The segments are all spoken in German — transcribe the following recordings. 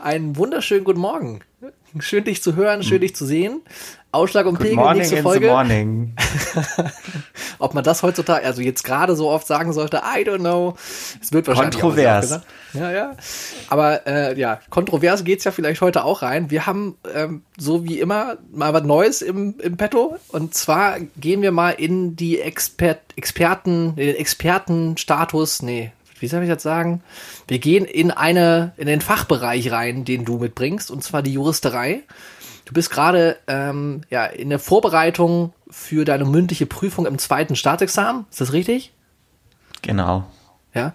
einen wunderschönen guten Morgen. Schön dich zu hören, schön dich zu sehen. Ausschlag und Good Pegel, morning nächste Folge. the morning. Ob man das heutzutage, also jetzt gerade so oft sagen sollte, I don't know. Es wird wahrscheinlich Kontrovers. Ja, ja. Aber äh, ja, kontrovers geht's ja vielleicht heute auch rein. Wir haben ähm, so wie immer mal was Neues im, im Petto. Und zwar gehen wir mal in die Expert, Experten, den Expertenstatus, nee, wie soll ich das sagen? Wir gehen in eine, in den Fachbereich rein, den du mitbringst, und zwar die Juristerei. Du bist gerade ähm, ja, in der Vorbereitung für deine mündliche Prüfung im zweiten Staatsexamen. Ist das richtig? Genau. Ja.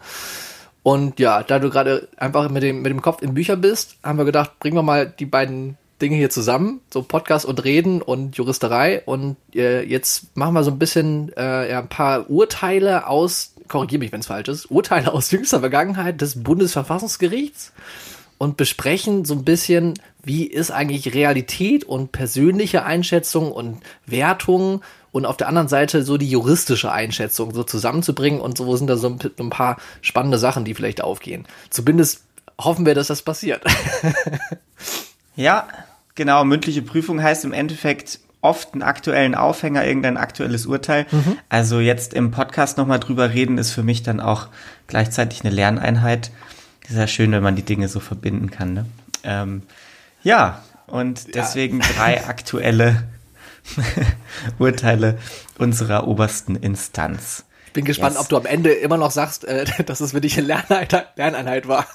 Und ja, da du gerade einfach mit dem, mit dem Kopf in Bücher bist, haben wir gedacht, bringen wir mal die beiden Dinge hier zusammen, so Podcast und Reden und Juristerei. Und äh, jetzt machen wir so ein bisschen äh, ja, ein paar Urteile aus, korrigiere mich, wenn es falsch ist, Urteile aus jüngster Vergangenheit des Bundesverfassungsgerichts und besprechen so ein bisschen, wie ist eigentlich Realität und persönliche Einschätzung und Wertung und auf der anderen Seite so die juristische Einschätzung so zusammenzubringen und so sind da so ein, paar spannende Sachen, die vielleicht aufgehen. Zumindest hoffen wir, dass das passiert. Ja, genau. Mündliche Prüfung heißt im Endeffekt oft einen aktuellen Aufhänger, irgendein aktuelles Urteil. Also jetzt im Podcast nochmal drüber reden, ist für mich dann auch gleichzeitig eine Lerneinheit. Sehr schön, wenn man die Dinge so verbinden kann. Ne? Ähm, ja, und deswegen drei aktuelle Urteile unserer obersten Instanz. Ich bin gespannt, Yes. ob du am Ende immer noch sagst, äh, dass es für dich eine Lerneinheit, Lerneinheit war.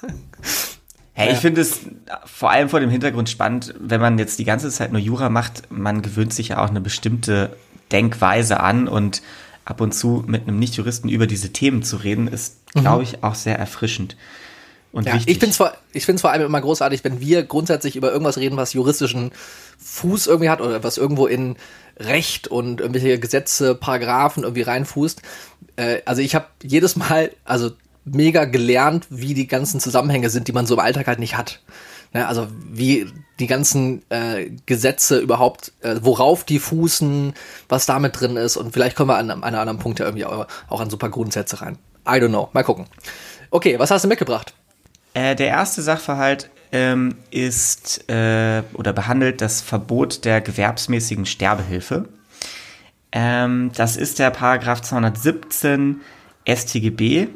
Hey, Ja. ich finde es vor allem vor dem Hintergrund spannend, wenn man jetzt die ganze Zeit nur Jura macht, man gewöhnt sich ja auch eine bestimmte Denkweise an und ab und zu mit einem Nicht-Juristen über diese Themen zu reden, ist, glaube ich, auch sehr erfrischend und Ja, wichtig. ich finde es vor, ich find's vor allem immer großartig, wenn wir grundsätzlich über irgendwas reden, was juristischen Fuß irgendwie hat oder was irgendwo in Recht und irgendwelche Gesetze, Paragraphen irgendwie reinfußt. Äh, also ich habe jedes Mal, also mega gelernt, wie die ganzen Zusammenhänge sind, die man so im Alltag halt nicht hat. Ne, also wie die ganzen äh, Gesetze überhaupt, äh, worauf die fußen, was damit drin ist und vielleicht kommen wir an, an einem anderen Punkt ja irgendwie auch, auch an so ein paar Grundsätze rein. I don't know. Mal gucken. Okay, was hast du mitgebracht? Äh, der erste Sachverhalt ähm, ist äh, oder behandelt das Verbot der gewerbsmäßigen Sterbehilfe. Ähm, das ist der Paragraph 217 StGB.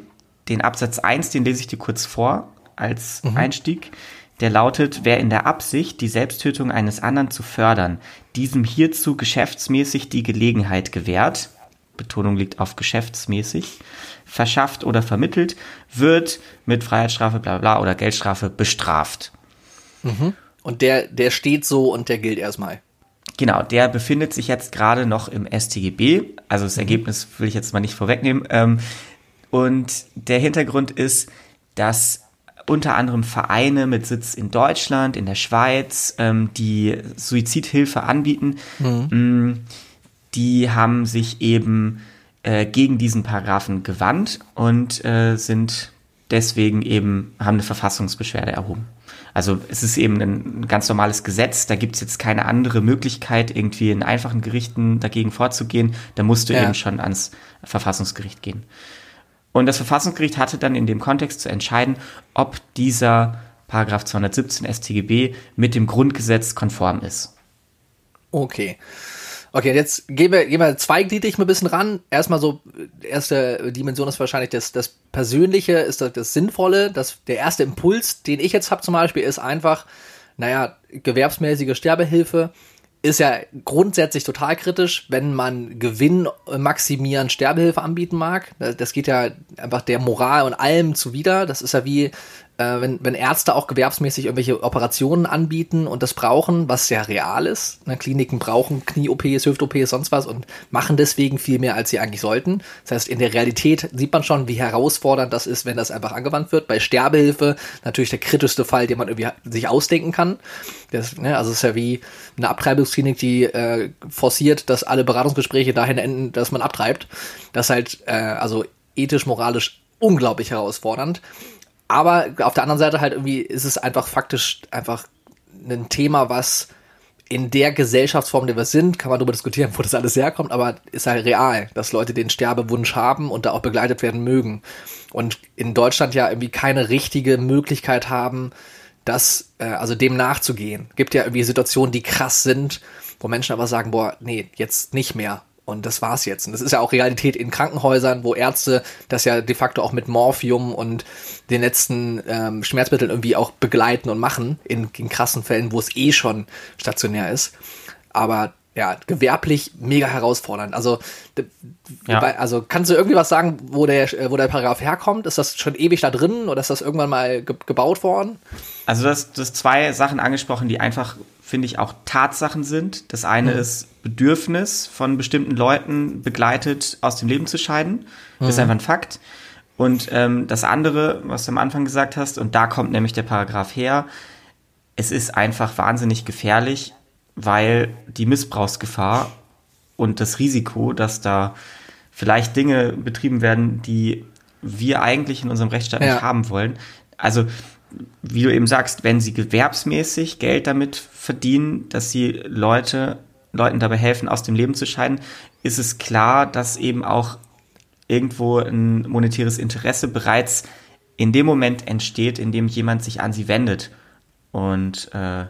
Den Absatz 1, den lese ich dir kurz vor als Einstieg. Der lautet, wer in der Absicht, die Selbsttötung eines anderen zu fördern, diesem hierzu geschäftsmäßig die Gelegenheit gewährt, Betonung liegt auf geschäftsmäßig, verschafft oder vermittelt, wird mit Freiheitsstrafe, bla bla oder Geldstrafe bestraft. Und der, der steht so und der gilt erstmal. Genau, der befindet sich jetzt gerade noch im StGB. Also das Ergebnis will ich jetzt mal nicht vorwegnehmen. Ähm, und der Hintergrund ist, dass unter anderem Vereine mit Sitz in Deutschland, in der Schweiz, ähm, die Suizidhilfe anbieten, mh, die haben sich eben äh, gegen diesen Paragraphen gewandt und äh, sind deswegen eben, haben eine Verfassungsbeschwerde erhoben. Also es ist eben ein ganz normales Gesetz, da gibt es jetzt keine andere Möglichkeit, irgendwie in einfachen Gerichten dagegen vorzugehen. Da musst du Ja. eben schon ans Verfassungsgericht gehen. Und das Verfassungsgericht hatte dann in dem Kontext zu entscheiden, ob dieser Paragraph 217 StGB mit dem Grundgesetz konform ist. Okay. Okay, jetzt gehen wir, gehen wir zweigliedrig mal ein bisschen ran. Erstmal so, erste Dimension ist wahrscheinlich das, das Persönliche, ist das, das Sinnvolle. Das, der erste Impuls, den ich jetzt habe zum Beispiel, ist einfach, naja, gewerbsmäßige Sterbehilfe ist ja grundsätzlich total kritisch, wenn man Gewinn maximieren Sterbehilfe anbieten mag. Das geht ja einfach der Moral und allem zuwider. Das ist ja wie, äh, wenn, wenn Ärzte auch gewerbsmäßig irgendwelche Operationen anbieten und das brauchen, was ja real ist. Ne, Kliniken brauchen Knie-OPs, Hüft-OPs, sonst was und machen deswegen viel mehr, als sie eigentlich sollten. Das heißt, in der Realität sieht man schon, wie herausfordernd das ist, wenn das einfach angewandt wird. Bei Sterbehilfe natürlich der kritischste Fall, den man irgendwie sich ausdenken kann. Das, ne, also es ist ja wie eine Abtreibungsklinik, die äh, forciert, dass alle Beratungsgespräche dahin enden, dass man abtreibt. Das ist halt äh, also ethisch, moralisch unglaublich herausfordernd. Aber auf der anderen Seite halt irgendwie ist es einfach faktisch einfach ein Thema, was in der Gesellschaftsform, in der wir sind, kann man darüber diskutieren, wo das alles herkommt, aber ist halt real, dass Leute den Sterbewunsch haben und da auch begleitet werden mögen. Und in Deutschland ja irgendwie keine richtige Möglichkeit haben, das, äh, also dem nachzugehen. Gibt ja irgendwie Situationen, die krass sind, wo Menschen aber sagen, boah, nee, jetzt nicht mehr. Und das war's jetzt. Und das ist ja auch Realität in Krankenhäusern, wo Ärzte das ja de facto auch mit Morphium und den letzten ähm, Schmerzmitteln irgendwie auch begleiten und machen, in, in krassen Fällen, wo es eh schon stationär ist. Aber ja, gewerblich mega herausfordernd. Also, ja. also kannst du irgendwie was sagen, wo der, wo der Paragraph herkommt? Ist das schon ewig da drin oder ist das irgendwann mal ge gebaut worden? Also, das, das zwei Sachen angesprochen, die einfach, finde ich, auch Tatsachen sind. Das eine mhm. ist Bedürfnis von bestimmten Leuten begleitet aus dem Leben zu scheiden. Das mhm. ist einfach ein Fakt. Und ähm, das andere, was du am Anfang gesagt hast, und da kommt nämlich der Paragraph her, es ist einfach wahnsinnig gefährlich, weil die Missbrauchsgefahr und das Risiko, dass da vielleicht Dinge betrieben werden, die wir eigentlich in unserem Rechtsstaat ja. nicht haben wollen. Also, wie du eben sagst, wenn sie gewerbsmäßig Geld damit verdienen, dass sie Leute, Leuten dabei helfen, aus dem Leben zu scheiden, ist es klar, dass eben auch irgendwo ein monetäres Interesse bereits in dem Moment entsteht, in dem jemand sich an sie wendet. Und äh,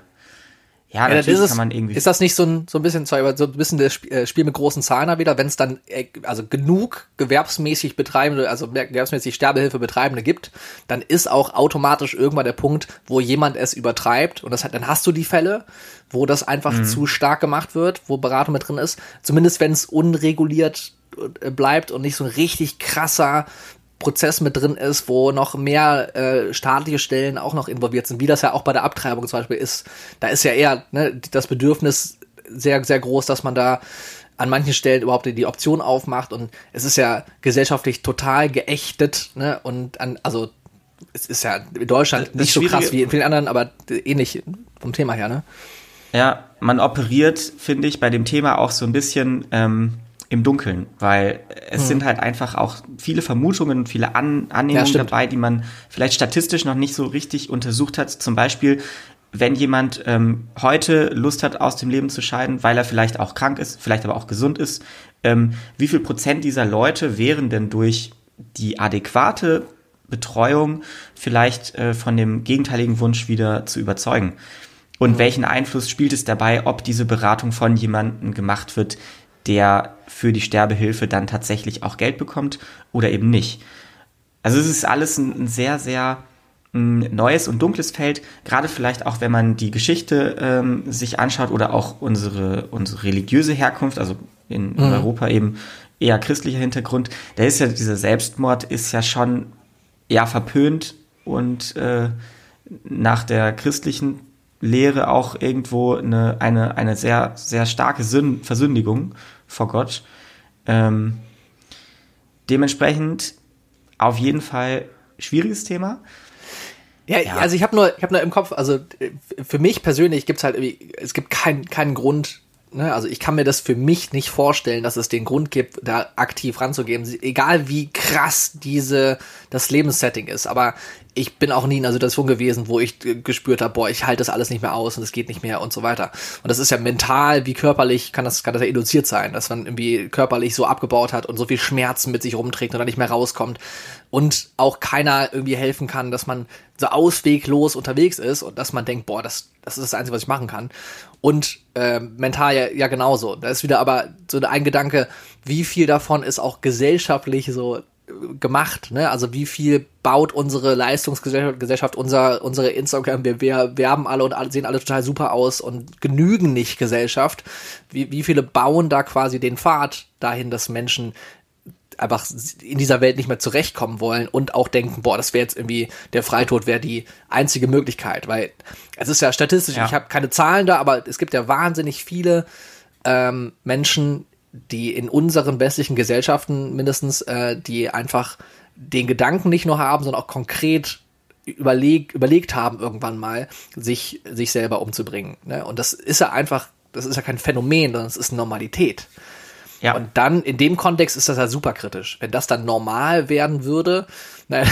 ja, ja natürlich ist kann man irgendwie. Ist das nicht so ein, so ein bisschen, so ein bisschen das äh, Spiel mit großen Zahlen wieder, wenn es dann äh, also genug gewerbsmäßig betreibende, also gewerbsmäßig Sterbehilfe betreibende gibt, dann ist auch automatisch irgendwann der Punkt, wo jemand es übertreibt und das hat, dann hast du die Fälle, wo das einfach mhm. zu stark gemacht wird, wo Beratung mit drin ist. Zumindest wenn es unreguliert äh, bleibt und nicht so ein richtig krasser Prozess mit drin ist, wo noch mehr äh, staatliche Stellen auch noch involviert sind, wie das ja auch bei der Abtreibung zum Beispiel ist. Da ist ja eher ne, das Bedürfnis sehr, sehr groß, dass man da an manchen Stellen überhaupt die Option aufmacht und es ist ja gesellschaftlich total geächtet, ne? Und an, also es ist ja in Deutschland nicht so krass wie in vielen anderen, aber ähnlich vom Thema her, ne? Ja, man operiert, finde ich, bei dem Thema auch so ein bisschen ähm, im Dunkeln, weil es hm. sind halt einfach auch viele Vermutungen und viele An Annehmungen ja, dabei, die man vielleicht statistisch noch nicht so richtig untersucht hat. Zum Beispiel, wenn jemand ähm, heute Lust hat, aus dem Leben zu scheiden, weil er vielleicht auch krank ist, vielleicht aber auch gesund ist, ähm, wie viel Prozent dieser Leute wären denn durch die adäquate Betreuung vielleicht äh, von dem gegenteiligen Wunsch wieder zu überzeugen? Und mhm. welchen Einfluss spielt es dabei, ob diese Beratung von jemandem gemacht wird, der für die Sterbehilfe dann tatsächlich auch Geld bekommt oder eben nicht. Also es ist alles ein, sehr, sehr mm, neues und dunkles Feld, gerade vielleicht auch, wenn man die Geschichte ähm, sich anschaut oder auch unsere, unsere religiöse Herkunft, also in, in mhm. Europa eben eher christlicher Hintergrund, da ist ja dieser Selbstmord ist ja schon eher verpönt und äh, nach der christlichen Lehre auch irgendwo eine, eine, eine sehr, sehr starke Sünn Versündigung vor Gott. Ähm, dementsprechend auf jeden Fall schwieriges Thema. Ja, ja. also ich habe nur, ich habe nur im Kopf, also äh, für mich persönlich gibt's halt irgendwie, es gibt keinen keinen Grund, ne, also ich kann mir das für mich nicht vorstellen, dass es den Grund gibt, da aktiv ranzugehen, egal wie krass diese das Lebenssetting ist. Aber ich bin auch nie in einer Situation gewesen, wo ich gespürt habe, boah, ich halte das alles nicht mehr aus und es geht nicht mehr und so weiter. Und das ist ja mental wie körperlich, kann das, kann das ja induziert sein, dass man irgendwie körperlich so abgebaut hat und so viel Schmerzen mit sich rumträgt und dann nicht mehr rauskommt. Und auch keiner irgendwie helfen kann, dass man so ausweglos unterwegs ist und dass man denkt, boah, das, das ist das Einzige, was ich machen kann. Und äh, mental ja, ja genauso. Da ist wieder aber so ein Gedanke, wie viel davon ist auch gesellschaftlich so gemacht, ne? Also wie viel baut unsere Leistungsgesellschaft, unser, unsere Instagram, wir, wir werben alle und alle, sehen alle total super aus und genügen nicht Gesellschaft. Wie, wie viele bauen da quasi den Pfad dahin, dass Menschen einfach in dieser Welt nicht mehr zurechtkommen wollen und auch denken, boah, das wäre jetzt irgendwie, der Freitod wäre die einzige Möglichkeit, weil es ist ja statistisch, ja. ich habe keine Zahlen da, aber es gibt ja wahnsinnig viele ähm, Menschen, die in unseren westlichen Gesellschaften mindestens, äh, die einfach den Gedanken nicht nur haben, sondern auch konkret überleg, überlegt haben, irgendwann mal, sich, sich selber umzubringen. Ne? Und das ist ja einfach, das ist ja kein Phänomen, sondern es ist Normalität. Ja. Und dann, in dem Kontext ist das ja super kritisch. Wenn das dann normal werden würde, ne,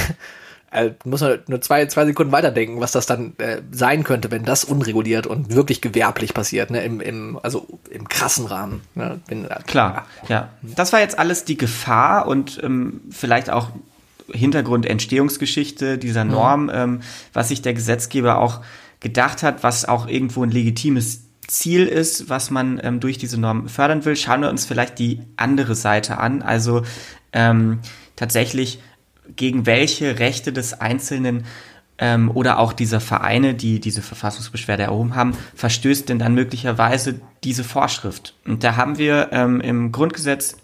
äh, muss man nur zwei, zwei Sekunden weiterdenken, was das dann äh, sein könnte, wenn das unreguliert und wirklich gewerblich passiert, ne? Im, im, also im krassen Rahmen. Ne? Wenn, äh, Klar, ja. Das war jetzt alles die Gefahr und ähm, vielleicht auch Hintergrund Entstehungsgeschichte dieser mhm. Norm, mhm. ähm, was sich der Gesetzgeber auch gedacht hat, was auch irgendwo ein legitimes Ziel ist, was man ähm, durch diese Norm fördern will, schauen wir uns vielleicht die andere Seite an. Also ähm, tatsächlich gegen welche Rechte des Einzelnen ähm, oder auch dieser Vereine, die diese Verfassungsbeschwerde erhoben haben, verstößt denn dann möglicherweise diese Vorschrift? Und da haben wir ähm, im Grundgesetz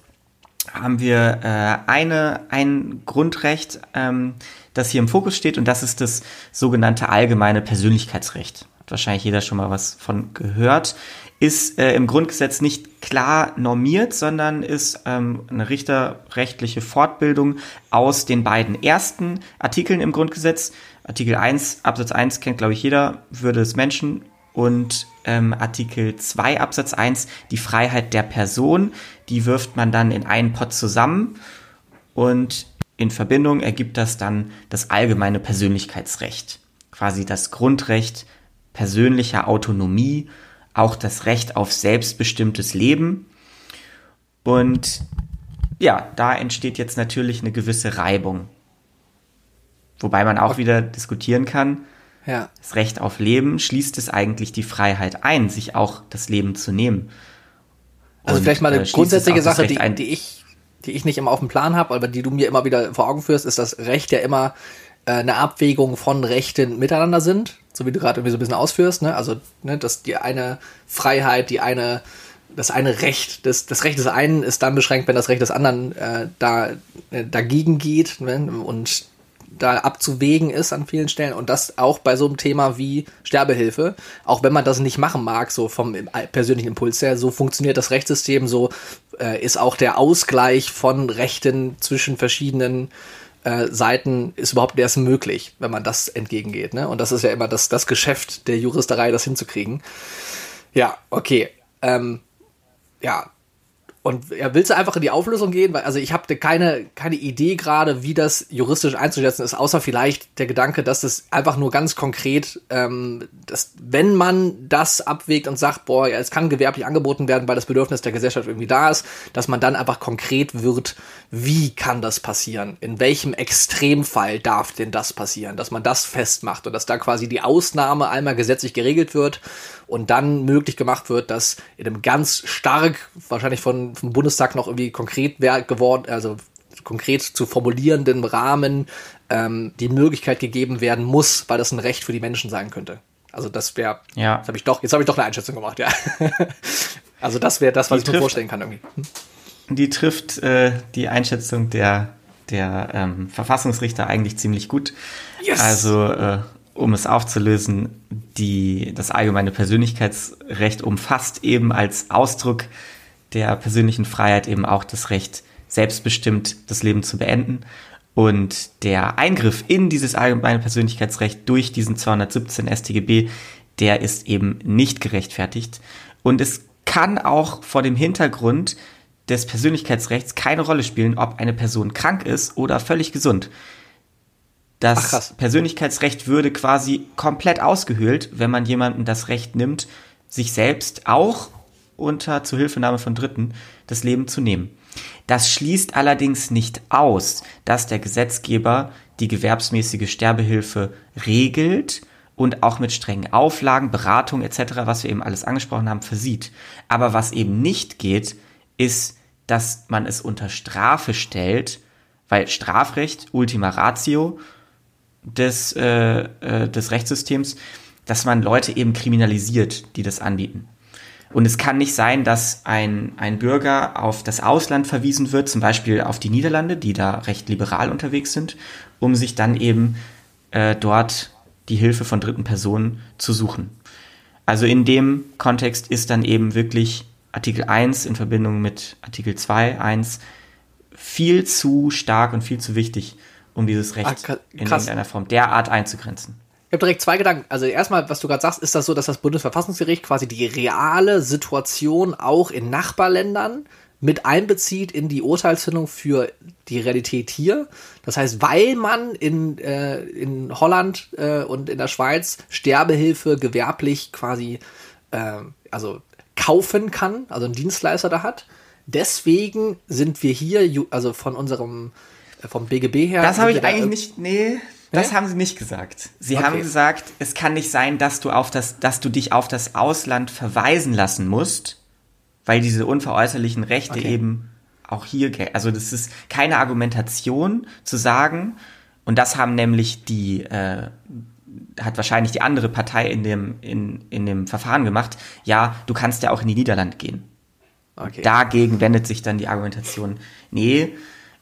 haben wir äh, eine, ein Grundrecht, ähm, das hier im Fokus steht, und das ist das sogenannte allgemeine Persönlichkeitsrecht. Hat wahrscheinlich jeder schon mal was von gehört. Ist äh, im Grundgesetz nicht klar normiert, sondern ist ähm, eine richterrechtliche Fortbildung aus den beiden ersten Artikeln im Grundgesetz. Artikel 1, Absatz 1 kennt, glaube ich, jeder, Würde des Menschen und ähm, Artikel 2 Absatz 1 die Freiheit der Person, die wirft man dann in einen Pot zusammen und in Verbindung ergibt das dann das allgemeine Persönlichkeitsrecht, quasi das Grundrecht persönlicher Autonomie, auch das Recht auf selbstbestimmtes Leben. Und ja, da entsteht jetzt natürlich eine gewisse Reibung. Wobei man auch wieder diskutieren kann, ja. Das Recht auf Leben schließt es eigentlich die Freiheit ein, sich auch das Leben zu nehmen. Also Und, vielleicht mal eine äh, grundsätzliche Sache, die, die, ich, die ich nicht immer auf dem Plan habe, aber die du mir immer wieder vor Augen führst, ist, dass Recht ja immer äh, eine Abwägung von Rechten miteinander sind, so wie du gerade irgendwie so ein bisschen ausführst. Ne? Also, ne, dass die eine Freiheit, die eine das eine Recht, das, das Recht des einen ist dann beschränkt, wenn das Recht des anderen äh, da äh, dagegen geht. Ne? Und da abzuwägen ist an vielen Stellen und das auch bei so einem Thema wie Sterbehilfe, auch wenn man das nicht machen mag, so vom persönlichen Impuls her, so funktioniert das Rechtssystem, so äh, ist auch der Ausgleich von Rechten zwischen verschiedenen äh, Seiten ist überhaupt erst möglich, wenn man das entgegengeht. Ne? Und das ist ja immer das, das Geschäft der Juristerei, das hinzukriegen. Ja, okay. Ähm, ja, und ja, willst du einfach in die Auflösung gehen? Weil, also ich habe keine, keine Idee gerade, wie das juristisch einzuschätzen ist, außer vielleicht der Gedanke, dass das einfach nur ganz konkret, ähm, dass wenn man das abwägt und sagt, boah, ja, es kann gewerblich angeboten werden, weil das Bedürfnis der Gesellschaft irgendwie da ist, dass man dann einfach konkret wird, wie kann das passieren? In welchem Extremfall darf denn das passieren? Dass man das festmacht und dass da quasi die Ausnahme einmal gesetzlich geregelt wird und dann möglich gemacht wird, dass in einem ganz stark, wahrscheinlich von, vom Bundestag noch irgendwie konkret geworden, also konkret zu formulierenden Rahmen ähm, die Möglichkeit gegeben werden muss, weil das ein Recht für die Menschen sein könnte. Also das wäre, ja. jetzt habe ich doch, jetzt habe ich doch eine Einschätzung gemacht, ja. also das wäre das, was die ich trifft, mir vorstellen kann irgendwie. Hm? Die trifft äh, die Einschätzung der der ähm, Verfassungsrichter eigentlich ziemlich gut. Yes. Also äh, um es aufzulösen, die, das allgemeine Persönlichkeitsrecht umfasst eben als Ausdruck der persönlichen Freiheit eben auch das Recht, selbstbestimmt das Leben zu beenden. Und der Eingriff in dieses allgemeine Persönlichkeitsrecht durch diesen 217 StGB, der ist eben nicht gerechtfertigt. Und es kann auch vor dem Hintergrund des Persönlichkeitsrechts keine Rolle spielen, ob eine Person krank ist oder völlig gesund. Das Ach, Persönlichkeitsrecht würde quasi komplett ausgehöhlt, wenn man jemandem das Recht nimmt, sich selbst auch unter Zuhilfenahme von Dritten das Leben zu nehmen. Das schließt allerdings nicht aus, dass der Gesetzgeber die gewerbsmäßige Sterbehilfe regelt und auch mit strengen Auflagen, Beratung etc., was wir eben alles angesprochen haben, versieht. Aber was eben nicht geht, ist, dass man es unter Strafe stellt, weil Strafrecht, Ultima Ratio, des, äh, äh, des Rechtssystems, dass man Leute eben kriminalisiert, die das anbieten. Und es kann nicht sein, dass ein, ein Bürger auf das Ausland verwiesen wird, zum Beispiel auf die Niederlande, die da recht liberal unterwegs sind, um sich dann eben äh, dort die Hilfe von dritten Personen zu suchen. Also in dem Kontext ist dann eben wirklich Artikel 1 in Verbindung mit Artikel 2, 1 viel zu stark und viel zu wichtig, um dieses Recht ah, in irgendeiner Form derart einzugrenzen. Ich habe direkt zwei Gedanken. Also erstmal, was du gerade sagst, ist das so, dass das Bundesverfassungsgericht quasi die reale Situation auch in Nachbarländern mit einbezieht in die Urteilsfindung für die Realität hier. Das heißt, weil man in, äh, in Holland äh, und in der Schweiz Sterbehilfe gewerblich quasi äh, also kaufen kann, also einen Dienstleister da hat. Deswegen sind wir hier, also von unserem vom BGB her. Das habe ich eigentlich nicht, nee, das haben sie nicht gesagt. Sie okay. haben gesagt, es kann nicht sein, dass du auf das, dass du dich auf das Ausland verweisen lassen musst, weil diese unveräußerlichen Rechte okay. eben auch hier, also das ist keine Argumentation zu sagen, und das haben nämlich die, äh, hat wahrscheinlich die andere Partei in dem, in, in dem Verfahren gemacht, ja, du kannst ja auch in die Niederlande gehen. Okay. Dagegen wendet sich dann die Argumentation, nee,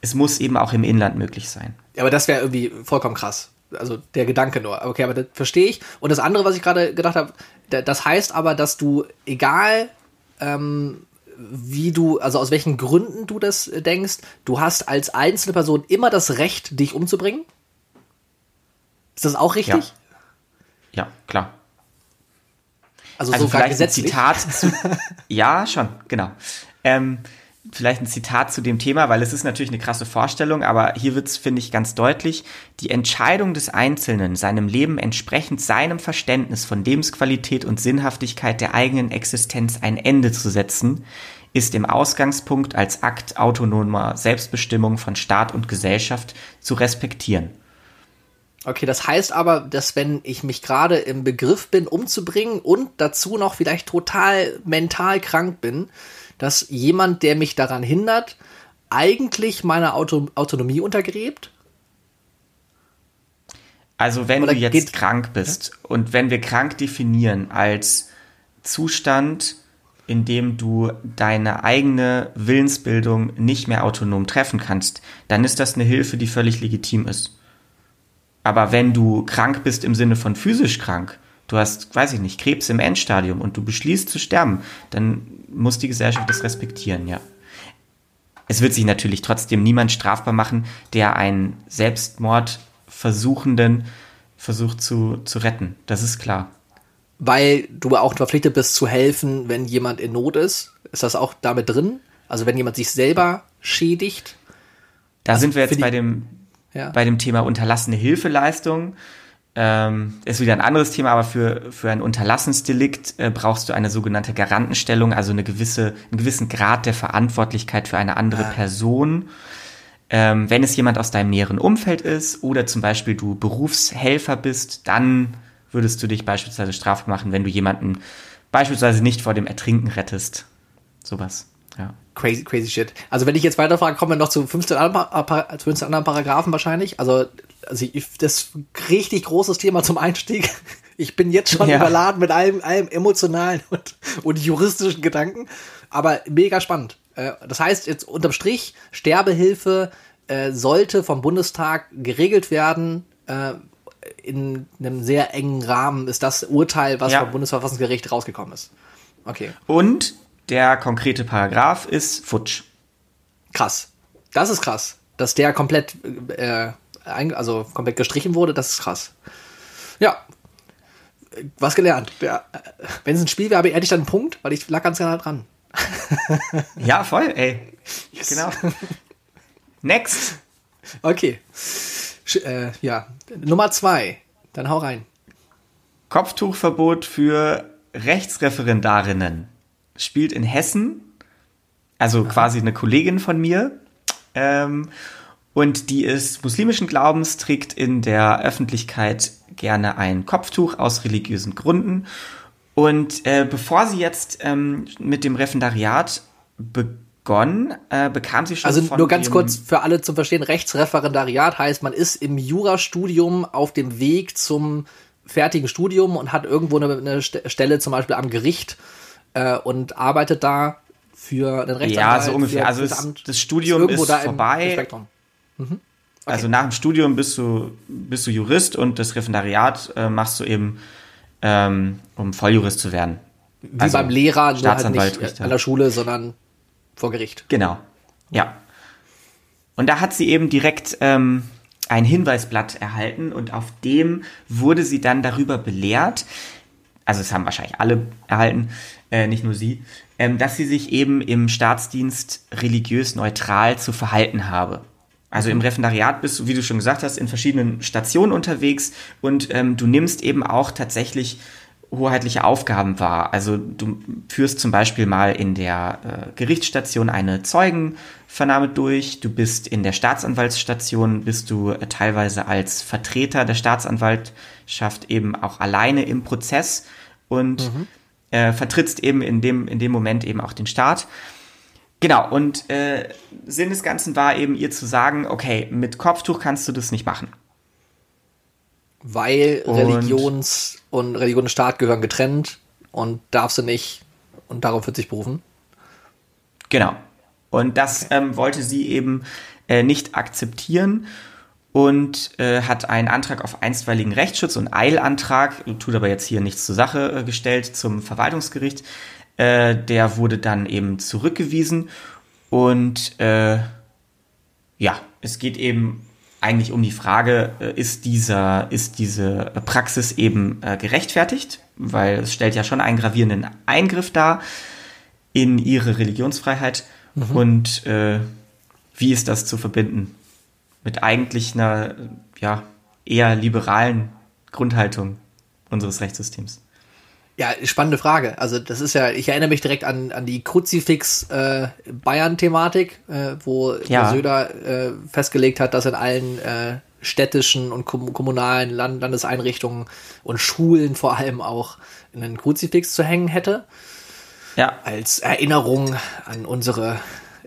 es muss eben auch im Inland möglich sein. Ja, aber das wäre irgendwie vollkommen krass. Also der Gedanke nur. Okay, aber das verstehe ich. Und das andere, was ich gerade gedacht habe, das heißt aber, dass du, egal ähm, wie du, also aus welchen Gründen du das denkst, du hast als einzelne Person immer das Recht, dich umzubringen? Ist das auch richtig? Ja, ja klar. Also, also sogar gesetzlich? Zitat zu, ja, schon, genau. Ähm, vielleicht ein Zitat zu dem Thema, weil es ist natürlich eine krasse Vorstellung, aber hier wird es, finde ich, ganz deutlich, die Entscheidung des Einzelnen, seinem Leben entsprechend seinem Verständnis von Lebensqualität und Sinnhaftigkeit der eigenen Existenz ein Ende zu setzen, ist im Ausgangspunkt als Akt autonomer Selbstbestimmung von Staat und Gesellschaft zu respektieren. Okay, das heißt aber, dass wenn ich mich gerade im Begriff bin, umzubringen und dazu noch vielleicht total mental krank bin, dass jemand, der mich daran hindert, eigentlich meine Auto Autonomie untergräbt? Also wenn Oder du jetzt krank bist ja? und wenn wir krank definieren als Zustand, in dem du deine eigene Willensbildung nicht mehr autonom treffen kannst, dann ist das eine Hilfe, die völlig legitim ist. Aber wenn du krank bist im Sinne von physisch krank, du hast, weiß ich nicht, Krebs im Endstadium und du beschließt zu sterben, dann muss die Gesellschaft das respektieren, ja. Es wird sich natürlich trotzdem niemand strafbar machen, der einen Selbstmordversuchenden versucht zu, zu retten. Das ist klar. Weil du auch verpflichtet bist zu helfen, wenn jemand in Not ist. Ist das auch damit drin? Also wenn jemand sich selber schädigt? Da also sind wir jetzt bei dem ja. bei dem Thema unterlassene Hilfeleistung. Ähm, ist wieder ein anderes Thema, aber für, für ein Unterlassensdelikt äh, brauchst du eine sogenannte Garantenstellung, also eine gewisse, einen gewissen Grad der Verantwortlichkeit für eine andere ja. Person. Ähm, wenn es jemand aus deinem näheren Umfeld ist oder zum Beispiel du Berufshelfer bist, dann würdest du dich beispielsweise strafbar machen, wenn du jemanden beispielsweise nicht vor dem Ertrinken rettest. Sowas. Ja. Crazy, crazy shit. Also wenn ich jetzt weiterfrage, kommen wir noch zu 15 anderen, 15 anderen Paragraphen wahrscheinlich. Also, also ich, das richtig großes Thema zum Einstieg. Ich bin jetzt schon ja. überladen mit allem, allem emotionalen und, und juristischen Gedanken. Aber mega spannend. Äh, das heißt, jetzt unterm Strich, Sterbehilfe äh, sollte vom Bundestag geregelt werden. Äh, in einem sehr engen Rahmen ist das Urteil, was ja. vom Bundesverfassungsgericht rausgekommen ist. Okay. Und der konkrete Paragraph ist futsch. Krass. Das ist krass. Dass der komplett, äh, also komplett gestrichen wurde, das ist krass. Ja. Was gelernt. Ja. Wenn es ein Spiel wäre, hätte ich dann einen Punkt, weil ich lag ganz genau dran. ja, voll, ey. Yes. Genau. Next. Okay. Äh, ja. Nummer zwei. Dann hau rein. Kopftuchverbot für Rechtsreferendarinnen spielt in Hessen, also quasi eine Kollegin von mir. Ähm, und die ist muslimischen Glaubens, trägt in der Öffentlichkeit gerne ein Kopftuch aus religiösen Gründen. Und äh, bevor sie jetzt ähm, mit dem Referendariat begonnen, äh, bekam sie schon. Also nur ganz kurz für alle zum Verstehen: Rechtsreferendariat heißt, man ist im Jurastudium auf dem Weg zum fertigen Studium und hat irgendwo eine, eine Stelle, zum Beispiel am Gericht, äh, und arbeitet da für den Rechtsanwalt. Ja, so ungefähr. also das, das Studium ist, ist vorbei. Mhm. Okay. Also nach dem Studium bist du, bist du Jurist und das Referendariat äh, machst du eben, ähm, um Volljurist zu werden. Wie also beim Lehrer, nur halt nicht an der Schule, sondern vor Gericht. Genau, ja. Und da hat sie eben direkt ähm, ein Hinweisblatt erhalten und auf dem wurde sie dann darüber belehrt, also es haben wahrscheinlich alle erhalten, äh, nicht nur sie, ähm, dass sie sich eben im Staatsdienst religiös neutral zu verhalten habe. Also im Referendariat bist du, wie du schon gesagt hast, in verschiedenen Stationen unterwegs und ähm, du nimmst eben auch tatsächlich hoheitliche Aufgaben wahr. Also du führst zum Beispiel mal in der äh, Gerichtsstation eine Zeugenvernahme durch. Du bist in der Staatsanwaltsstation, bist du äh, teilweise als Vertreter der Staatsanwaltschaft eben auch alleine im Prozess und mhm. äh, vertrittst eben in dem, in dem Moment eben auch den Staat. Genau, und äh, Sinn des Ganzen war eben ihr zu sagen, okay, mit Kopftuch kannst du das nicht machen. Weil und Religions- und Religion und Staat gehören getrennt und darfst du nicht und darauf wird sich berufen. Genau. Und das ähm, wollte sie eben äh, nicht akzeptieren und äh, hat einen Antrag auf einstweiligen Rechtsschutz und Eilantrag, tut aber jetzt hier nichts zur Sache äh, gestellt, zum Verwaltungsgericht. Äh, der wurde dann eben zurückgewiesen und äh, ja, es geht eben eigentlich um die Frage, äh, ist dieser, ist diese Praxis eben äh, gerechtfertigt? Weil es stellt ja schon einen gravierenden Eingriff dar in ihre Religionsfreiheit. Mhm. Und äh, wie ist das zu verbinden mit eigentlich einer, ja, eher liberalen Grundhaltung unseres Rechtssystems? Ja, spannende Frage. Also das ist ja, ich erinnere mich direkt an, an die Kruzifix-Bayern-Thematik, äh, äh, wo ja. Söder äh, festgelegt hat, dass in allen äh, städtischen und kom kommunalen Land Landeseinrichtungen und Schulen vor allem auch einen Kruzifix zu hängen hätte. Ja. Als Erinnerung an unsere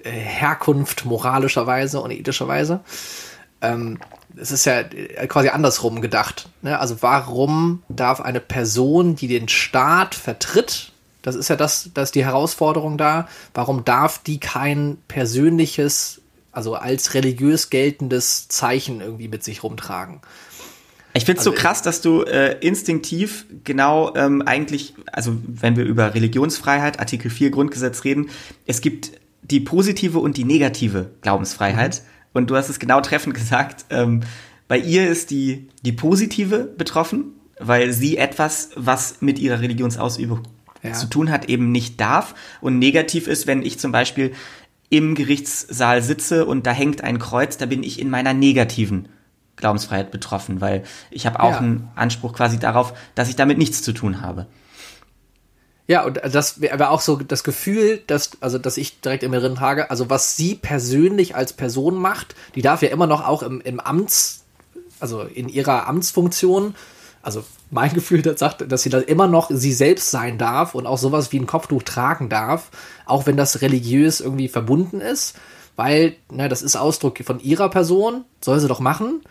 äh, Herkunft moralischerweise und ethischerweise. Ähm, es ist ja äh, quasi andersrum gedacht. Ne? Also warum darf eine Person, die den Staat vertritt, das ist ja das, das ist die Herausforderung da, warum darf die kein persönliches, also als religiös geltendes Zeichen irgendwie mit sich rumtragen? Ich finde es also, so krass, dass du äh, instinktiv genau ähm, eigentlich, also wenn wir über Religionsfreiheit, Artikel 4 Grundgesetz reden, es gibt die positive und die negative Glaubensfreiheit. Mhm. Und du hast es genau treffend gesagt. Ähm, bei ihr ist die, die positive betroffen, weil sie etwas, was mit ihrer Religionsausübung ja. zu tun hat, eben nicht darf. Und negativ ist, wenn ich zum Beispiel im Gerichtssaal sitze und da hängt ein Kreuz, da bin ich in meiner negativen Glaubensfreiheit betroffen, weil ich habe auch ja. einen Anspruch quasi darauf, dass ich damit nichts zu tun habe. Ja, und das wäre auch so das Gefühl, dass, also, dass ich direkt im Erinnerung trage, also was sie persönlich als Person macht, die darf ja immer noch auch im, im Amts, also in ihrer Amtsfunktion, also mein Gefühl das sagt, dass sie da immer noch sie selbst sein darf und auch sowas wie ein Kopftuch tragen darf, auch wenn das religiös irgendwie verbunden ist, weil, na, das ist Ausdruck von ihrer Person, soll sie doch machen.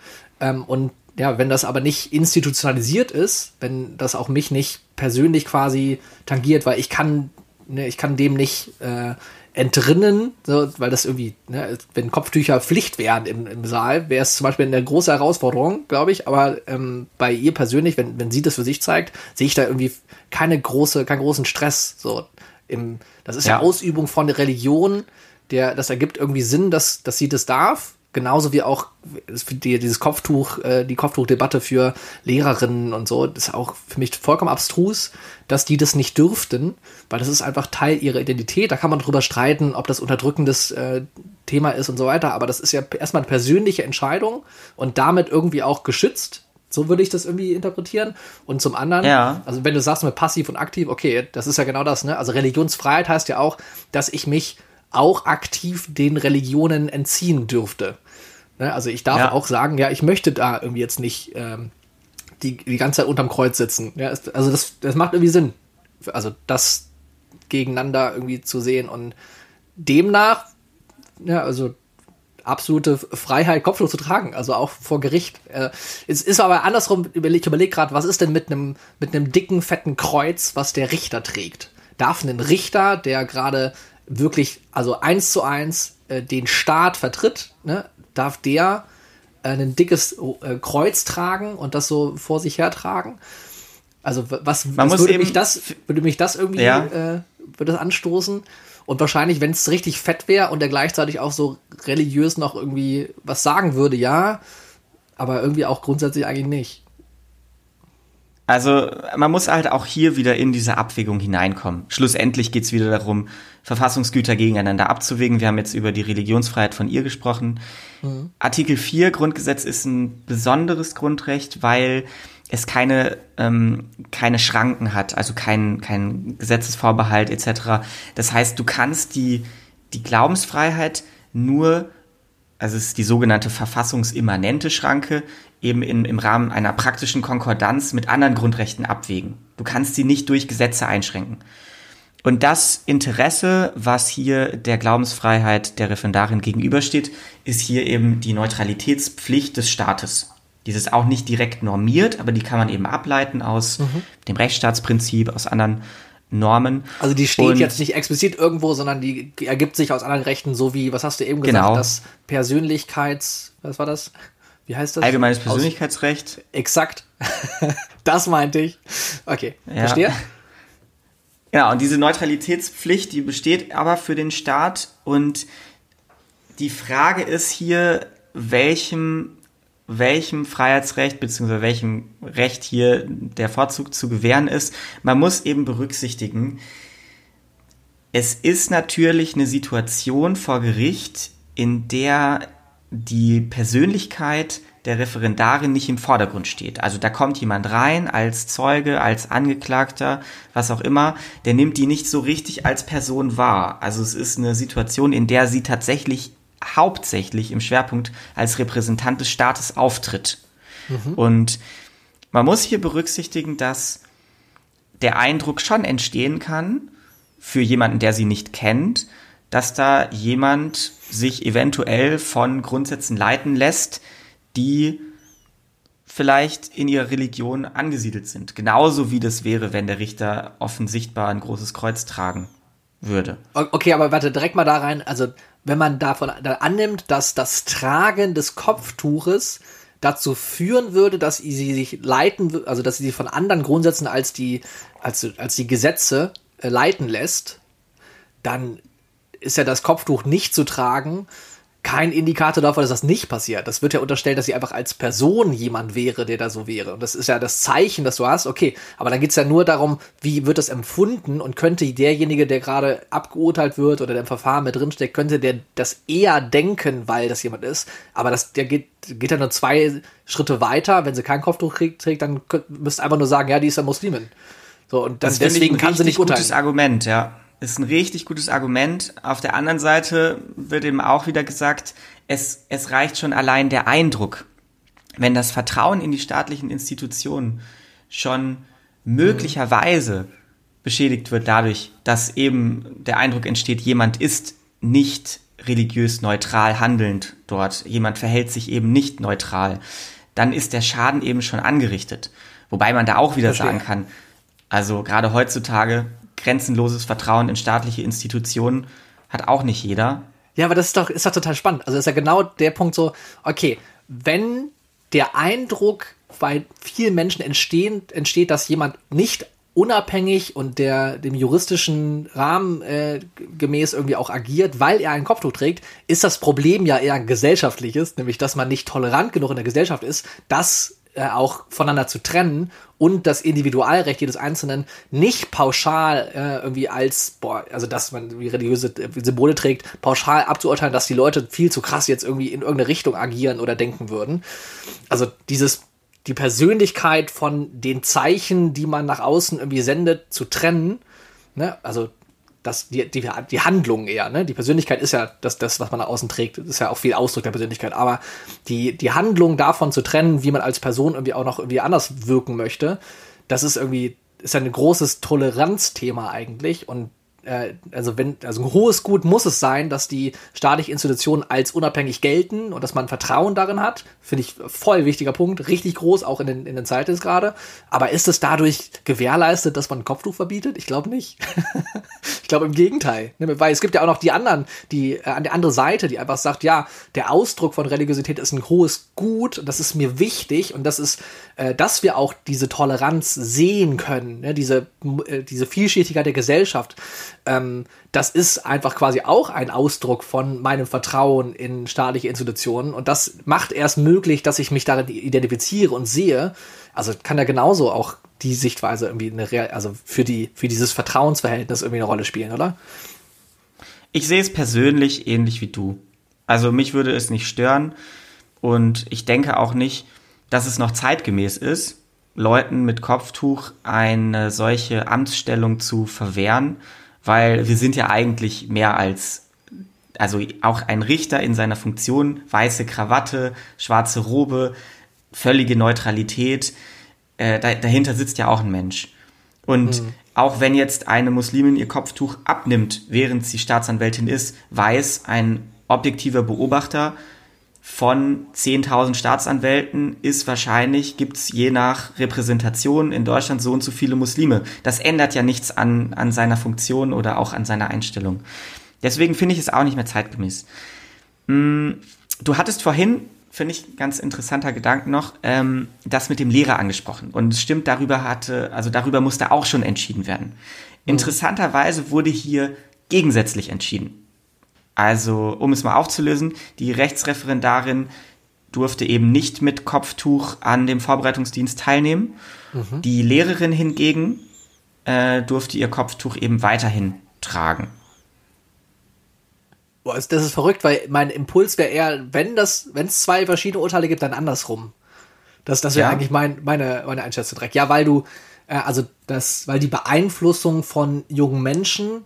Ähm, und ja, wenn das aber nicht institutionalisiert ist, wenn das auch mich nicht persönlich quasi tangiert, weil ich kann, ne, ich kann dem nicht äh, entrinnen, so, weil das irgendwie, ne, wenn Kopftücher Pflicht wären im, im Saal, wäre es zum Beispiel eine große Herausforderung, glaube ich. Aber ähm, bei ihr persönlich, wenn, wenn sie das für sich zeigt, sehe ich da irgendwie keine große, keinen großen Stress. So im, das ist ja, ja Ausübung von der Religion, der, das ergibt irgendwie Sinn, dass, dass sie das darf genauso wie auch die, dieses Kopftuch, äh, die Kopftuchdebatte für Lehrerinnen und so, das ist auch für mich vollkommen abstrus, dass die das nicht dürften, weil das ist einfach Teil ihrer Identität. Da kann man drüber streiten, ob das unterdrückendes äh, Thema ist und so weiter, aber das ist ja erstmal eine persönliche Entscheidung und damit irgendwie auch geschützt. So würde ich das irgendwie interpretieren. Und zum anderen, ja. also wenn du sagst mit passiv und aktiv, okay, das ist ja genau das, ne? Also Religionsfreiheit heißt ja auch, dass ich mich auch aktiv den Religionen entziehen dürfte. Ne? Also ich darf ja. auch sagen, ja, ich möchte da irgendwie jetzt nicht ähm, die, die ganze Zeit unterm Kreuz sitzen. Ja, also das, das macht irgendwie Sinn. Also das gegeneinander irgendwie zu sehen und demnach, ja, also absolute Freiheit, Kopftuch zu tragen, also auch vor Gericht. Äh, es ist aber andersrum, ich überlege gerade, was ist denn mit einem mit einem dicken, fetten Kreuz, was der Richter trägt? Darf ein Richter, der gerade wirklich, also eins zu eins, äh, den Staat vertritt, ne, darf der äh, ein dickes äh, Kreuz tragen und das so vor sich her tragen. Also was, Man was würde mich das würde mich das irgendwie ja. äh, würde das anstoßen und wahrscheinlich wenn es richtig fett wäre und er gleichzeitig auch so religiös noch irgendwie was sagen würde, ja, aber irgendwie auch grundsätzlich eigentlich nicht. Also man muss halt auch hier wieder in diese Abwägung hineinkommen. Schlussendlich geht's wieder darum, Verfassungsgüter gegeneinander abzuwägen. Wir haben jetzt über die Religionsfreiheit von ihr gesprochen. Mhm. Artikel 4 Grundgesetz ist ein besonderes Grundrecht, weil es keine, ähm, keine Schranken hat, also kein, kein Gesetzesvorbehalt etc. Das heißt, du kannst die, die Glaubensfreiheit nur, also es ist die sogenannte verfassungsimmanente Schranke, eben in, im Rahmen einer praktischen Konkordanz mit anderen Grundrechten abwägen. Du kannst sie nicht durch Gesetze einschränken. Und das Interesse, was hier der Glaubensfreiheit der Referendarin gegenübersteht, ist hier eben die Neutralitätspflicht des Staates. Dieses auch nicht direkt normiert, aber die kann man eben ableiten aus mhm. dem Rechtsstaatsprinzip, aus anderen Normen. Also die steht und, jetzt nicht explizit irgendwo, sondern die ergibt sich aus anderen Rechten, so wie, was hast du eben gesagt, genau. das Persönlichkeits, was war das? Wie heißt das? Allgemeines Persönlichkeitsrecht. Aus, exakt. das meinte ich. Okay, ja. verstehe. Genau, und diese Neutralitätspflicht, die besteht aber für den Staat und die Frage ist hier, welchem, welchem Freiheitsrecht bzw. welchem Recht hier der Vorzug zu gewähren ist. Man muss eben berücksichtigen, es ist natürlich eine Situation vor Gericht, in der die Persönlichkeit der Referendarin nicht im Vordergrund steht. Also da kommt jemand rein als Zeuge, als Angeklagter, was auch immer, der nimmt die nicht so richtig als Person wahr. Also es ist eine Situation, in der sie tatsächlich hauptsächlich im Schwerpunkt als Repräsentant des Staates auftritt. Mhm. Und man muss hier berücksichtigen, dass der Eindruck schon entstehen kann, für jemanden, der sie nicht kennt, dass da jemand sich eventuell von Grundsätzen leiten lässt, die vielleicht in ihrer Religion angesiedelt sind. Genauso wie das wäre, wenn der Richter offen sichtbar ein großes Kreuz tragen würde. Okay, aber warte, direkt mal da rein. Also, wenn man davon da annimmt, dass das Tragen des Kopftuches dazu führen würde, dass sie sich leiten, also dass sie sich von anderen Grundsätzen als die, als, als die Gesetze äh, leiten lässt, dann ist ja das Kopftuch nicht zu tragen kein Indikator dafür, dass das nicht passiert. Das wird ja unterstellt, dass sie einfach als Person jemand wäre, der da so wäre. Und das ist ja das Zeichen, das du hast. Okay, aber dann geht's ja nur darum, wie wird das empfunden und könnte derjenige, der gerade abgeurteilt wird oder der im Verfahren mit drinsteckt, könnte der das eher denken, weil das jemand ist. Aber das, der geht, geht ja nur zwei Schritte weiter. Wenn sie kein Kopftuch trägt, dann müsst ihr einfach nur sagen, ja, die ist ja Muslimin. So, und dann, deswegen kann sie nicht urteilen. Das ist ein gutes Argument, ja ist ein richtig gutes Argument. Auf der anderen Seite wird eben auch wieder gesagt, es, es reicht schon allein der Eindruck. Wenn das Vertrauen in die staatlichen Institutionen schon möglicherweise beschädigt wird dadurch, dass eben der Eindruck entsteht, jemand ist nicht religiös neutral handelnd dort, jemand verhält sich eben nicht neutral, dann ist der Schaden eben schon angerichtet. Wobei man da auch wieder Verstehe. sagen kann, also gerade heutzutage grenzenloses Vertrauen in staatliche Institutionen hat auch nicht jeder. Ja, aber das ist doch, ist doch total spannend. Also ist ja genau der Punkt so, okay, wenn der Eindruck bei vielen Menschen entstehen, entsteht, dass jemand nicht unabhängig und der dem juristischen Rahmen äh, gemäß irgendwie auch agiert, weil er ein Kopftuch trägt, ist das Problem ja eher ein gesellschaftliches, nämlich dass man nicht tolerant genug in der Gesellschaft ist, das äh, auch voneinander zu trennen und das Individualrecht jedes Einzelnen nicht pauschal äh, irgendwie als, boah, also dass man irgendwie religiöse äh, Symbole trägt, pauschal abzuurteilen, dass die Leute viel zu krass jetzt irgendwie in irgendeine Richtung agieren oder denken würden. Also dieses die Persönlichkeit von den Zeichen, die man nach außen irgendwie sendet, zu trennen. Ne? Also das, die, die, die Handlung eher, ne? Die Persönlichkeit ist ja das, das, was man nach außen trägt, das ist ja auch viel Ausdruck der Persönlichkeit, aber die, die Handlung davon zu trennen, wie man als Person irgendwie auch noch irgendwie anders wirken möchte, das ist irgendwie, ist ja ein großes Toleranzthema eigentlich. Und äh, also wenn, also ein hohes Gut muss es sein, dass die staatlichen Institutionen als unabhängig gelten und dass man Vertrauen darin hat. Finde ich voll wichtiger Punkt, richtig groß, auch in den, in den Zeiten ist gerade. Aber ist es dadurch gewährleistet, dass man ein Kopftuch verbietet? Ich glaube nicht. ich glaube im Gegenteil. Ne, weil es gibt ja auch noch die anderen, die äh, an der andere Seite, die einfach sagt, ja, der Ausdruck von Religiosität ist ein hohes Gut, das ist mir wichtig und das ist, äh, dass wir auch diese Toleranz sehen können, ne? diese, äh, diese Vielschichtigkeit der Gesellschaft ähm, das ist einfach quasi auch ein Ausdruck von meinem Vertrauen in staatliche Institutionen und das macht erst möglich, dass ich mich darin identifiziere und sehe. Also kann da genauso auch die Sichtweise irgendwie eine Real, also für die für dieses Vertrauensverhältnis irgendwie eine Rolle spielen, oder? Ich sehe es persönlich ähnlich wie du. Also mich würde es nicht stören und ich denke auch nicht, dass es noch zeitgemäß ist, Leuten mit Kopftuch eine solche Amtsstellung zu verwehren, weil wir sind ja eigentlich mehr als, also auch ein Richter in seiner Funktion, weiße Krawatte, schwarze Robe, völlige Neutralität, äh, da, dahinter sitzt ja auch ein Mensch. Und mhm. auch wenn jetzt eine Muslimin ihr Kopftuch abnimmt, während sie Staatsanwältin ist, weiß ein objektiver Beobachter, von 10.000 Staatsanwälten ist wahrscheinlich, gibt es je nach Repräsentation in Deutschland so und so viele Muslime. Das ändert ja nichts an, an seiner Funktion oder auch an seiner Einstellung. Deswegen finde ich es auch nicht mehr zeitgemäß. Hm, du hattest vorhin, finde ich, ganz interessanter Gedanke noch, ähm, das mit dem Lehrer angesprochen. Und es stimmt, darüber hatte, also darüber musste auch schon entschieden werden. Mhm. Interessanterweise wurde hier gegensätzlich entschieden. Also, um es mal aufzulösen, die Rechtsreferendarin durfte eben nicht mit Kopftuch an dem Vorbereitungsdienst teilnehmen. Mhm. Die Lehrerin hingegen äh, durfte ihr Kopftuch eben weiterhin tragen. Das ist verrückt, weil mein Impuls wäre eher, wenn das, wenn es zwei verschiedene Urteile gibt, dann andersrum. Das, das wäre ja. eigentlich mein, meine, meine Einschätzung direkt. Ja, weil du, äh, also das, weil die Beeinflussung von jungen Menschen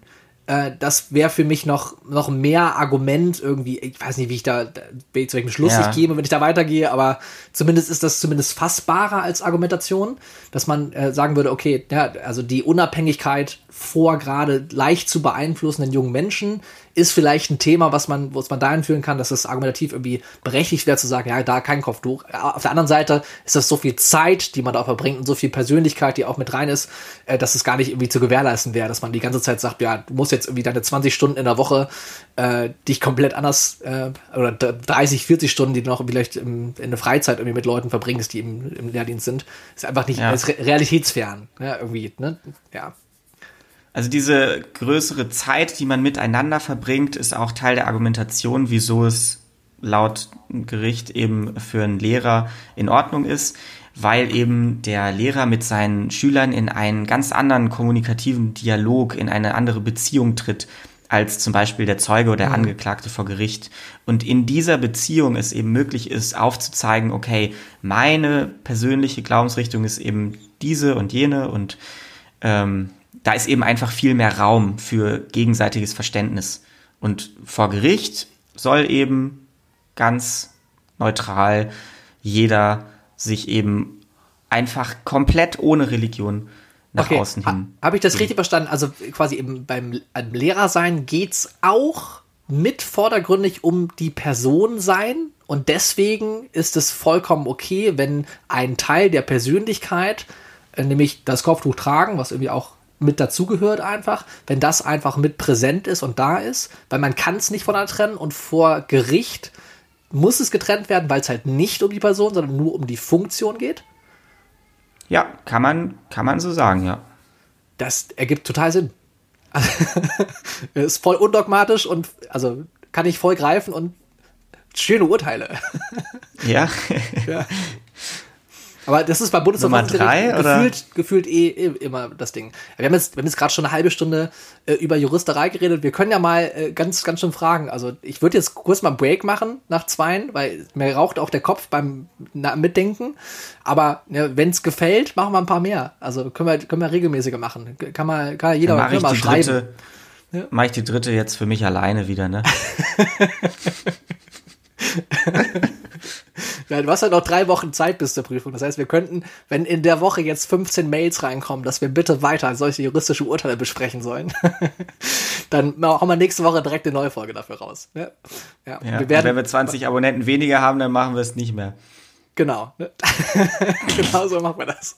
äh, das wäre für mich noch, noch mehr Argument irgendwie, ich weiß nicht, wie ich da, zu welchem Schluss ja. ich gehe, wenn ich da weitergehe, aber zumindest ist das zumindest fassbarer als Argumentation, dass man äh, sagen würde, okay, ja, also die Unabhängigkeit vor gerade leicht zu beeinflussenden jungen Menschen ist vielleicht ein Thema, was man, was man dahin führen kann, dass es argumentativ irgendwie berechtigt wäre zu sagen, ja, da kein Kopftuch. Auf der anderen Seite ist das so viel Zeit, die man da verbringt und so viel Persönlichkeit, die auch mit rein ist, äh, dass es gar nicht irgendwie zu gewährleisten wäre, dass man die ganze Zeit sagt, ja, du musst jetzt irgendwie deine 20 Stunden in der Woche äh, dich komplett anders äh, oder 30, 40 Stunden, die du noch vielleicht im, in der Freizeit irgendwie mit Leuten verbringst, die im, im Lehrdienst sind, ist einfach nicht ja. realitätsfern, ja, irgendwie, ne? Ja. Also diese größere Zeit, die man miteinander verbringt, ist auch Teil der Argumentation, wieso es laut Gericht eben für einen Lehrer in Ordnung ist, weil eben der Lehrer mit seinen Schülern in einen ganz anderen kommunikativen Dialog, in eine andere Beziehung tritt, als zum Beispiel der Zeuge oder der mhm. Angeklagte vor Gericht. Und in dieser Beziehung es eben möglich ist, aufzuzeigen, okay, meine persönliche Glaubensrichtung ist eben diese und jene und ähm, da ist eben einfach viel mehr Raum für gegenseitiges Verständnis. Und vor Gericht soll eben ganz neutral jeder sich eben einfach komplett ohne Religion nach okay. außen hin. Habe ich das richtig verstanden? Also quasi eben beim Lehrersein geht es auch mit vordergründig um die Person sein und deswegen ist es vollkommen okay, wenn ein Teil der Persönlichkeit, äh, nämlich das Kopftuch tragen, was irgendwie auch mit dazugehört einfach, wenn das einfach mit präsent ist und da ist, weil man kann es nicht voneinander trennen und vor Gericht muss es getrennt werden, weil es halt nicht um die Person, sondern nur um die Funktion geht. Ja, kann man, kann man so sagen, ja. Das ergibt total Sinn. ist voll undogmatisch und also kann ich voll greifen und schöne Urteile. ja. ja. Aber das ist bei Bundesverfassungsgericht gefühlt, gefühlt eh, eh, immer das Ding. Wir haben jetzt, wir haben jetzt gerade schon eine halbe Stunde äh, über Juristerei geredet. Wir können ja mal äh, ganz, ganz schön fragen. Also ich würde jetzt kurz mal einen Break machen nach zweien, weil mir raucht auch der Kopf beim na, Mitdenken. Aber ja, wenn es gefällt, machen wir ein paar mehr. Also können wir, können wir regelmäßiger machen. Kann man, kann jeder mal schreiben. Dritte, ja? Mache ich die dritte jetzt für mich alleine wieder, ne? ja, du hast halt noch drei Wochen Zeit bis zur Prüfung. Das heißt, wir könnten, wenn in der Woche jetzt 15 Mails reinkommen, dass wir bitte weiter solche juristische Urteile besprechen sollen, dann machen wir nächste Woche direkt eine neue Folge dafür raus. Ja, ja, ja wir werden, wenn wir 20 Abonnenten weniger haben, dann machen wir es nicht mehr. Genau. genau so machen wir das.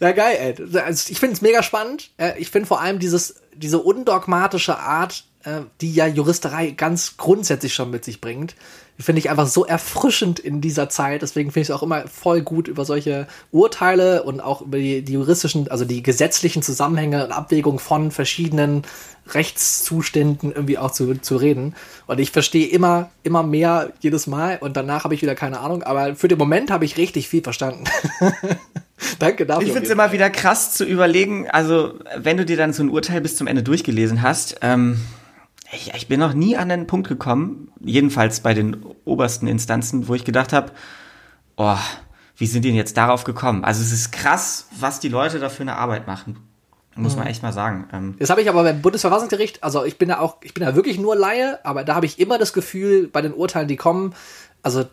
Ja, geil, ey. Also ich finde es mega spannend. Äh, ich finde vor allem dieses, diese undogmatische Art, äh, die ja Juristerei ganz grundsätzlich schon mit sich bringt, finde ich einfach so erfrischend in dieser Zeit. Deswegen finde ich es auch immer voll gut, über solche Urteile und auch über die, die juristischen, also die gesetzlichen Zusammenhänge und Abwägungen von verschiedenen Rechtszuständen irgendwie auch zu, zu reden. Und ich verstehe immer, immer mehr jedes Mal und danach habe ich wieder keine Ahnung. Aber für den Moment habe ich richtig viel verstanden. Danke dafür. Ich finde es immer wieder krass zu überlegen, also wenn du dir dann so ein Urteil bis zum Ende durchgelesen hast, ähm, ich, ich bin noch nie an den Punkt gekommen, jedenfalls bei den obersten Instanzen, wo ich gedacht habe, oh, wie sind die denn jetzt darauf gekommen? Also es ist krass, was die Leute da für eine Arbeit machen. Muss man echt mal sagen. Ähm, Das habe ich aber beim Bundesverfassungsgericht, also ich bin da auch, ich bin da wirklich nur Laie, aber da habe ich immer das Gefühl, bei den Urteilen, die kommen, also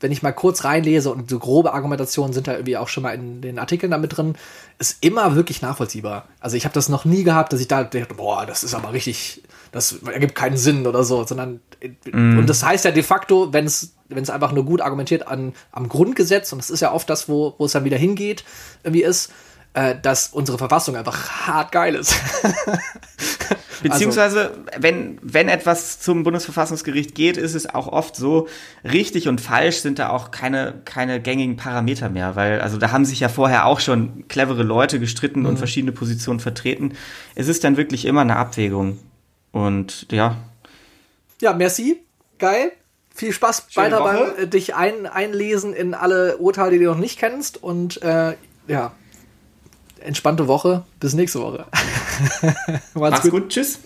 wenn ich mal kurz reinlese und so grobe Argumentationen sind da irgendwie auch schon mal in den Artikeln damit drin, ist immer wirklich nachvollziehbar. Also ich habe das noch nie gehabt, dass ich da dachte, boah, das ist aber richtig, das ergibt keinen Sinn oder so, sondern und das heißt ja de facto, wenn es wenn es einfach nur gut argumentiert an am Grundgesetz und das ist ja oft das, wo wo es dann wieder hingeht, irgendwie ist, äh, dass unsere Verfassung einfach hart geil ist. Beziehungsweise, wenn, wenn etwas zum Bundesverfassungsgericht geht, ist es auch oft so, richtig und falsch sind da auch keine, keine gängigen Parameter mehr, weil, also da haben sich ja vorher auch schon clevere Leute gestritten und verschiedene Positionen vertreten. Es ist dann wirklich immer eine Abwägung. Und ja, Ja, merci. Geil. Viel Spaß Schöne weiter Woche. beim äh, dich ein, einlesen in alle Urteile, die du noch nicht kennst. Und äh, ja, entspannte Woche. Bis nächste Woche. mach's gut, tschüss.